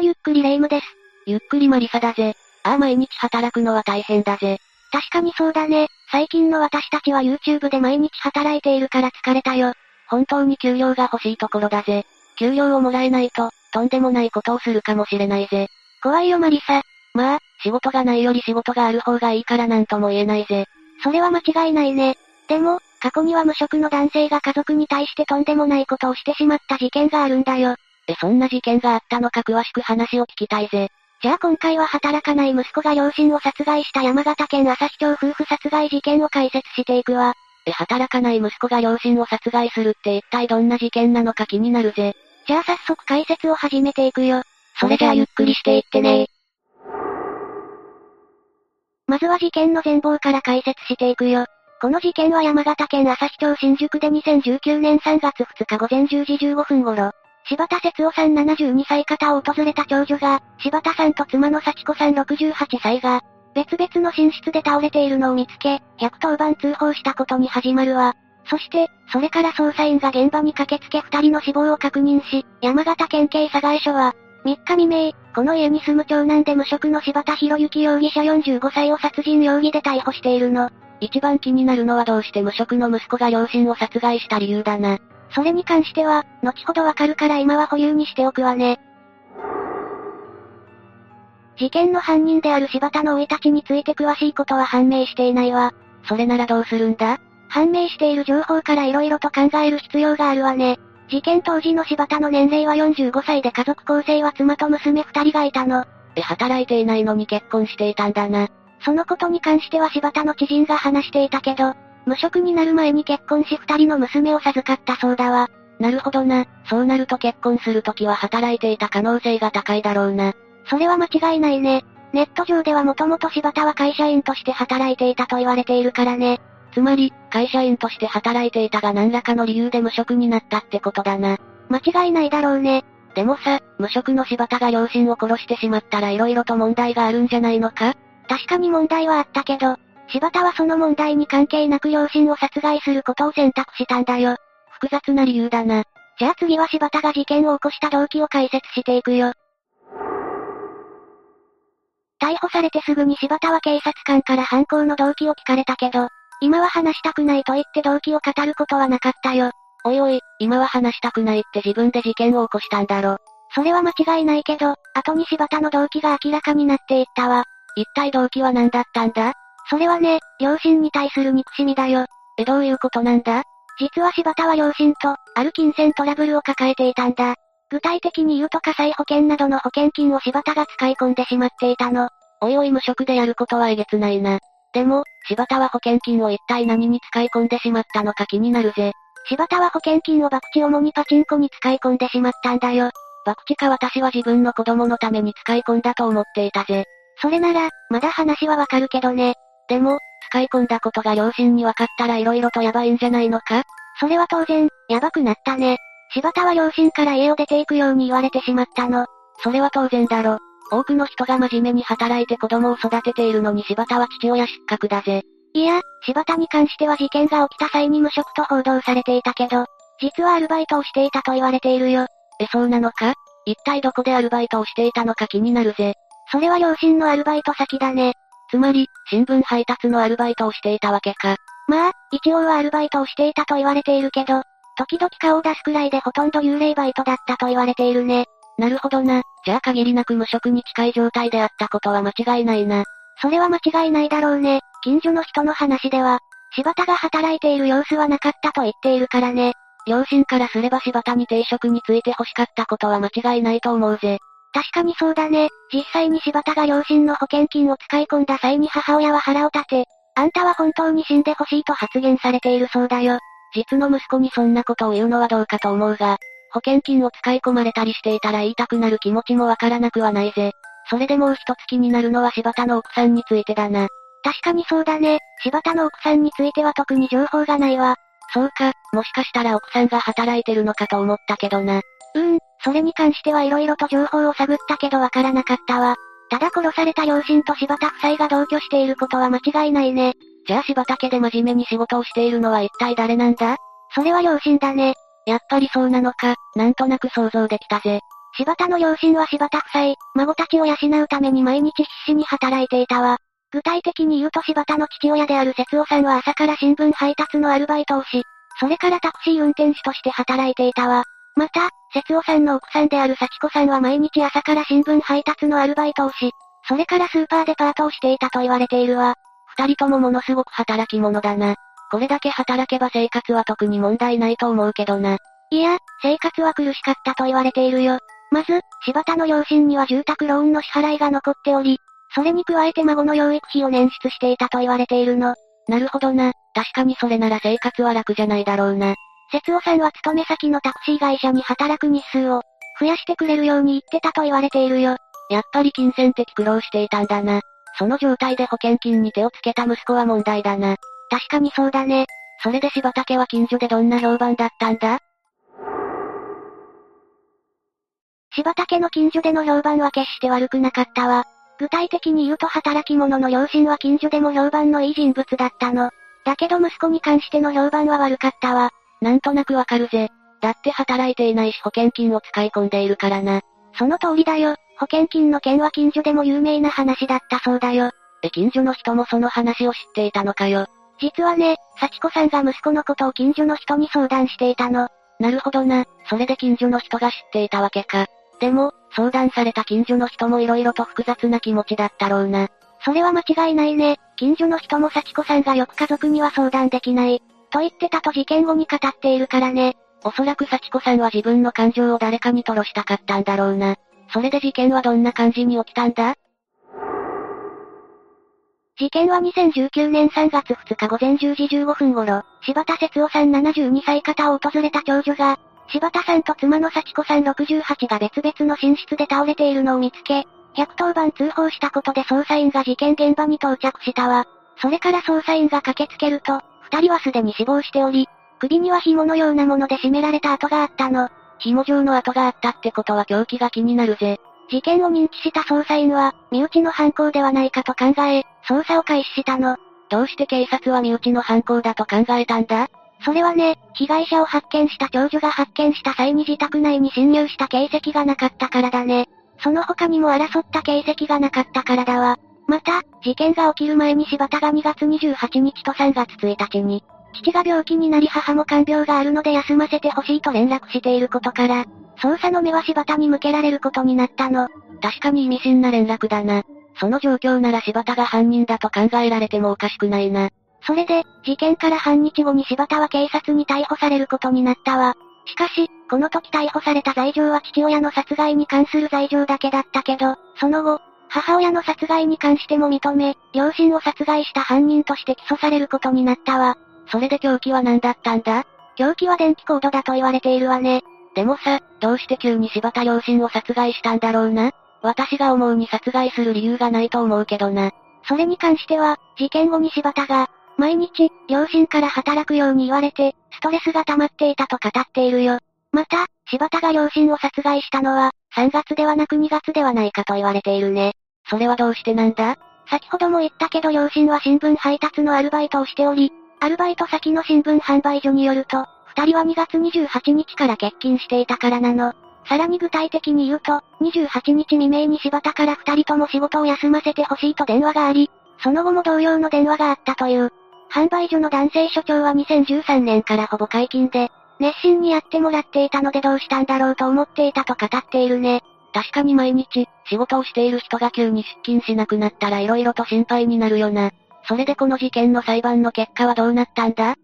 もゆっくりレ夢ムです。ゆっくりマリサだぜ。ああ毎日働くのは大変だぜ。確かにそうだね。最近の私たちは YouTube で毎日働いているから疲れたよ。本当に給料が欲しいところだぜ。給料をもらえないと、とんでもないことをするかもしれないぜ。怖いよマリサ。まあ、仕事がないより仕事がある方がいいからなんとも言えないぜ。それは間違いないね。でも、過去には無職の男性が家族に対してとんでもないことをしてしまった事件があるんだよ。え、そんな事件があったのか詳しく話を聞きたいぜ。じゃあ今回は働かない息子が両親を殺害した山形県朝日町夫婦殺害事件を解説していくわ。え、働かない息子が両親を殺害するって一体どんな事件なのか気になるぜ。じゃあ早速解説を始めていくよ。それじゃあゆっくりしていってねまずは事件の全貌から解説していくよ。この事件は山形県朝日町新宿で2019年3月2日午前10時15分頃、柴田節夫さん72歳方を訪れた長女が、柴田さんと妻の幸子さん68歳が、別々の寝室で倒れているのを見つけ、110番通報したことに始まるわ。そして、それから捜査員が現場に駆けつけ二人の死亡を確認し、山形県警佐賀署は、3日未明、この家に住む長男で無職の柴田博之容疑者45歳を殺人容疑で逮捕しているの。一番気になるのはどうして無職の息子が両親を殺害した理由だな。それに関しては、後ほどわかるから今は保留にしておくわね。事件の犯人である柴田の生い立ちについて詳しいことは判明していないわ。それならどうするんだ？判明している情報から色々と考える必要があるわね。事件当時の柴田の年齢は45歳で家族構成は妻と娘二人がいたの。え、働いていないのに結婚していたんだな。そのことに関しては柴田の知人が話していたけど、無職になる前に結婚し二人の娘を授かったそうだわ。なるほどな。そうなると結婚するときは働いていた可能性が高いだろうな。それは間違いないね。ネット上ではもともと柴田は会社員として働いていたと言われているからね。つまり、会社員として働いていたが何らかの理由で無職になったってことだな。間違いないだろうね。でもさ、無職の柴田が両親を殺してしまったら色々と問題があるんじゃないのか？確かに問題はあったけど、柴田はその問題に関係なく両親を殺害することを選択したんだよ。複雑な理由だな。じゃあ次は柴田が事件を起こした動機を解説していくよ。逮捕されてすぐに柴田は警察官から犯行の動機を聞かれたけど、今は話したくないと言って動機を語ることはなかったよ。おいおい、今は話したくないって自分で事件を起こしたんだろ。それは間違いないけど、後に柴田の動機が明らかになっていったわ。一体動機は何だったんだ？それはね、両親に対する憎しみだよ。え、どういうことなんだ？実は柴田は両親と、ある金銭トラブルを抱えていたんだ。具体的に言うと火災保険などの保険金を柴田が使い込んでしまっていたの。おいおい無職でやることはえげつないな。でも、柴田は保険金を一体何に使い込んでしまったのか気になるぜ。柴田は保険金を博打主にパチンコに使い込んでしまったんだよ。博打か私は自分の子供のために使い込んだと思っていたぜ。それなら、まだ話はわかるけどね。でも、使い込んだことが両親に分かったら色々とやばいんじゃないのか？それは当然、やばくなったね。柴田は両親から家を出ていくように言われてしまったの。それは当然だろ。多くの人が真面目に働いて子供を育てているのに柴田は父親失格だぜ。いや、柴田に関しては事件が起きた際に無職と報道されていたけど、実はアルバイトをしていたと言われているよ。え、そうなのか？一体どこでアルバイトをしていたのか気になるぜ。それは両親のアルバイト先だね。つまり、新聞配達のアルバイトをしていたわけか。まあ、一応はアルバイトをしていたと言われているけど、時々顔を出すくらいでほとんど幽霊バイトだったと言われているね。なるほどな。じゃあ限りなく無職に近い状態であったことは間違いないな。それは間違いないだろうね。近所の人の話では、柴田が働いている様子はなかったと言っているからね。両親からすれば柴田に定職について欲しかったことは間違いないと思うぜ。確かにそうだね。実際に柴田が両親の保険金を使い込んだ際に母親は腹を立て、あんたは本当に死んでほしいと発言されているそうだよ。実の息子にそんなことを言うのはどうかと思うが、保険金を使い込まれたりしていたら言いたくなる気持ちもわからなくはないぜ。それでもう一つ気になるのは柴田の奥さんについてだな。確かにそうだね。柴田の奥さんについては特に情報がないわ。そうか、もしかしたら奥さんが働いてるのかと思ったけどな。うーん、それに関しては色々と情報を探ったけどわからなかったわ。ただ殺された両親と柴田夫妻が同居していることは間違いないね。じゃあ柴田家で真面目に仕事をしているのは一体誰なんだ？それは両親だね。やっぱりそうなのか、なんとなく想像できたぜ。柴田の両親は柴田夫妻、孫たちを養うために毎日必死に働いていたわ。具体的に言うと柴田の父親である節夫さんは朝から新聞配達のアルバイトをし、それからタクシー運転手として働いていたわ。また、節夫さんの奥さんである幸子さんは毎日朝から新聞配達のアルバイトをし、それからスーパーでパートをしていたと言われているわ。二人ともものすごく働き者だな。これだけ働けば生活は特に問題ないと思うけどな。いや、生活は苦しかったと言われているよ。まず、柴田の両親には住宅ローンの支払いが残っており、それに加えて孫の養育費を捻出していたと言われているの。なるほどな。確かにそれなら生活は楽じゃないだろうな。節夫さんは勤め先のタクシー会社に働く日数を増やしてくれるように言ってたと言われているよ。やっぱり金銭的苦労していたんだな。その状態で保険金に手をつけた息子は問題だな。確かにそうだね。それで柴田家は近所でどんな評判だったんだ？柴田家の近所での評判は決して悪くなかったわ。具体的に言うと働き者の両親は近所でも評判のいい人物だったの。だけど息子に関しての評判は悪かったわ。なんとなくわかるぜ。だって働いていないし保険金を使い込んでいるからな。その通りだよ。保険金の件は近所でも有名な話だったそうだよ。え、近所の人もその話を知っていたのかよ。実はね、幸子さんが息子のことを近所の人に相談していたの。なるほどな。それで近所の人が知っていたわけか。でも、相談された近所の人も色々と複雑な気持ちだったろうな。それは間違いないね。近所の人も幸子さんがよく家族には相談できない。と言ってたと事件後に語っているからね。おそらく幸子さんは自分の感情を誰かに吐露したかったんだろうな。それで事件はどんな感じに起きたんだ？事件は2019年3月2日午前10時15分頃、柴田節夫さん72歳方を訪れた長女が、柴田さんと妻の幸子さん68が別々の寝室で倒れているのを見つけ、110番通報したことで捜査員が事件現場に到着したわ。それから捜査員が駆けつけると、二人はすでに死亡しており、首には紐のようなもので絞められた跡があったの。紐状の跡があったってことは凶器が気になるぜ。事件を認知した捜査員は、身内の犯行ではないかと考え、捜査を開始したの。どうして警察は身内の犯行だと考えたんだ？それはね、被害者を発見した長女が発見した際に自宅内に侵入した形跡がなかったからだね。その他にも争った形跡がなかったからだわ。また、事件が起きる前に柴田が2月28日と3月1日に、父が病気になり母も看病があるので休ませてほしいと連絡していることから、捜査の目は柴田に向けられることになったの。確かに意味深な連絡だな。その状況なら柴田が犯人だと考えられてもおかしくないな。それで、事件から半日後に柴田は警察に逮捕されることになったわ。しかし、この時逮捕された罪状は父親の殺害に関する罪状だけだったけど、その後、母親の殺害に関しても認め、両親を殺害した犯人として起訴されることになったわ。それで凶器は何だったんだ？凶器は電気コードだと言われているわね。でもさ、どうして急に柴田両親を殺害したんだろうな？私が思うに殺害する理由がないと思うけどな。それに関しては、事件後に柴田が、毎日、両親から働くように言われて、ストレスが溜まっていたと語っているよ。また、柴田が両親を殺害したのは、3月ではなく2月ではないかと言われているね。それはどうしてなんだ？先ほども言ったけど両親は新聞配達のアルバイトをしており、アルバイト先の新聞販売所によると、二人は2月28日から欠勤していたからなの。さらに具体的に言うと、28日未明に柴田から二人とも仕事を休ませてほしいと電話があり、その後も同様の電話があったという。販売所の男性所長は2013年からほぼ解禁で、熱心にやってもらっていたのでどうしたんだろうと思っていたと語っているね。確かに毎日、仕事をしている人が急に出勤しなくなったら色々と心配になるよな。それでこの事件の裁判の結果はどうなったんだ？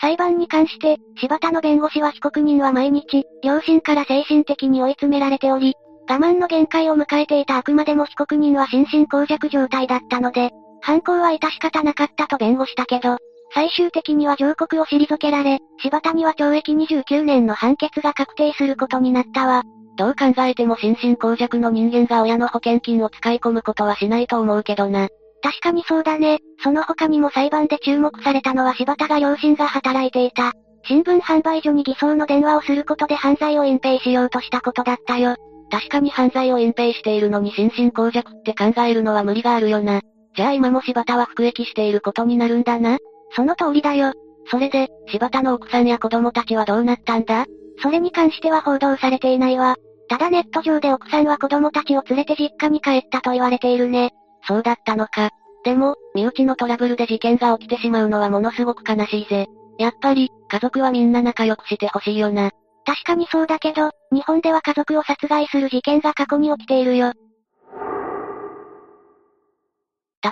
裁判に関して、柴田の弁護士は被告人は毎日、両親から精神的に追い詰められており、我慢の限界を迎えていたあくまでも被告人は心神耗弱状態だったので、犯行は致し方なかったと弁護したけど、最終的には上告を退けられ、柴田には懲役29年の判決が確定することになったわ。どう考えても心神耗弱の人間が親の保険金を使い込むことはしないと思うけどな。確かにそうだね。その他にも裁判で注目されたのは柴田が両親が働いていた。新聞販売所に偽装の電話をすることで犯罪を隠蔽しようとしたことだったよ。確かに犯罪を隠蔽しているのに心神耗弱って考えるのは無理があるよな。じゃあ今も柴田は服役していることになるんだな。その通りだよ。それで、柴田の奥さんや子供たちはどうなったんだ？それに関しては報道されていないわ。ただネット上で奥さんは子供たちを連れて実家に帰ったと言われているね。そうだったのか。でも、身内のトラブルで事件が起きてしまうのはものすごく悲しいぜ。やっぱり、家族はみんな仲良くしてほしいよな。確かにそうだけど、日本では家族を殺害する事件が過去に起きているよ。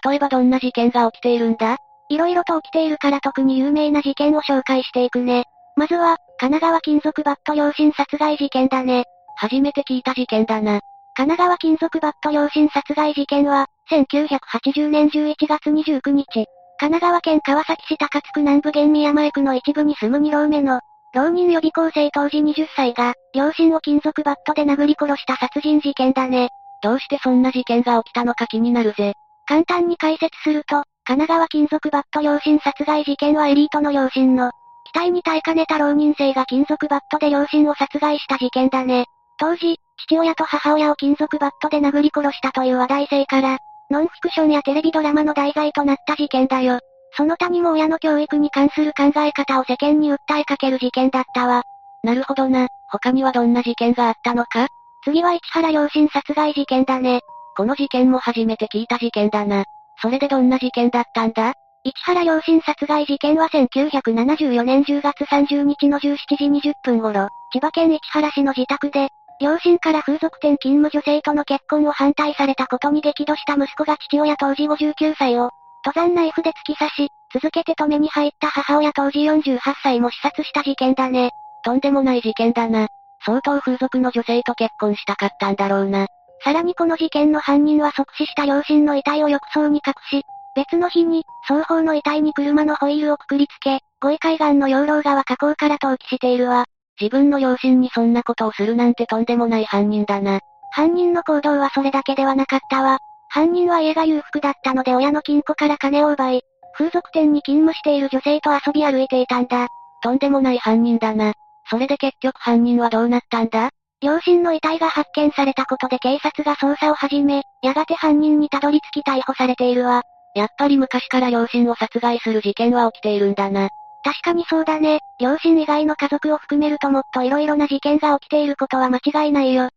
例えばどんな事件が起きているんだ？色々と起きているから特に有名な事件を紹介していくね。まずは、神奈川金属バット両親殺害事件だね。初めて聞いた事件だな。神奈川金属バット両親殺害事件は、1980年11月29日、神奈川県川崎市高津区南部現宮前区の一部に住む2浪目の、浪人予備校生当時20歳が、両親を金属バットで殴り殺した殺人事件だね。どうしてそんな事件が起きたのか気になるぜ。簡単に解説すると、神奈川金属バット両親殺害事件はエリートの両親の、期待に耐えかねた浪人生が金属バットで両親を殺害した事件だね。当時、父親と母親を金属バットで殴り殺したという話題性から、ノンフィクションやテレビドラマの題材となった事件だよ。その他にも親の教育に関する考え方を世間に訴えかける事件だったわ。なるほどな。他にはどんな事件があったのか？次は市原両親殺害事件だね。この事件も初めて聞いた事件だな。それでどんな事件だったんだ？市原両親殺害事件は1974年10月30日の17時20分頃、千葉県市原市の自宅で、両親から風俗店勤務女性との結婚を反対されたことに激怒した息子が父親当時59歳を、登山ナイフで突き刺し、続けて止めに入った母親当時48歳も視察した事件だね。とんでもない事件だな。相当風俗の女性と結婚したかったんだろうな。さらにこの事件の犯人は即死した両親の遺体を浴槽に隠し、別の日に、双方の遺体に車のホイールをくくりつけ、五位海岸の養老川河口から投棄しているわ。自分の両親にそんなことをするなんてとんでもない犯人だな。犯人の行動はそれだけではなかったわ。犯人は家が裕福だったので親の金庫から金を奪い、風俗店に勤務している女性と遊び歩いていたんだ。とんでもない犯人だな。それで結局犯人はどうなったんだ？両親の遺体が発見されたことで警察が捜査を始め、やがて犯人にたどり着き逮捕されているわ。やっぱり昔から両親を殺害する事件は起きているんだな。確かにそうだね。両親以外の家族を含めるともっと色々な事件が起きていることは間違いないよ。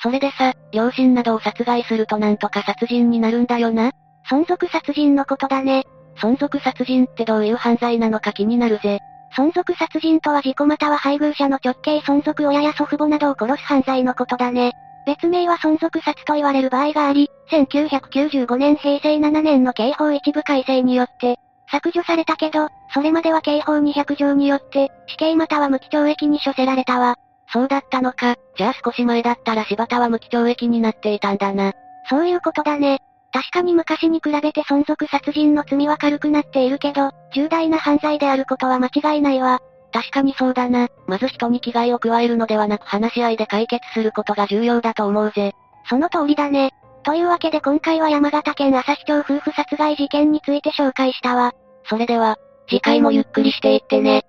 それでさ、両親などを殺害するとなんとか殺人になるんだよな？存続殺人のことだね。存続殺人ってどういう犯罪なのか気になるぜ。存続殺人とは事故または配偶者の直系存続親や祖父母などを殺す犯罪のことだね。別名は存続殺と言われる場合があり、1995年平成7年の刑法一部改正によって、削除されたけど、それまでは刑法200条によって、死刑または無期懲役に処せられたわ。そうだったのか。じゃあ少し前だったら柴田は無期懲役になっていたんだな。そういうことだね。確かに昔に比べて存続殺人の罪は軽くなっているけど、重大な犯罪であることは間違いないわ。確かにそうだな。まず人に危害を加えるのではなく話し合いで解決することが重要だと思うぜ。その通りだね。というわけで今回は山形県朝日町夫婦殺害事件について紹介したわ。それでは、次回もゆっくりしていってね。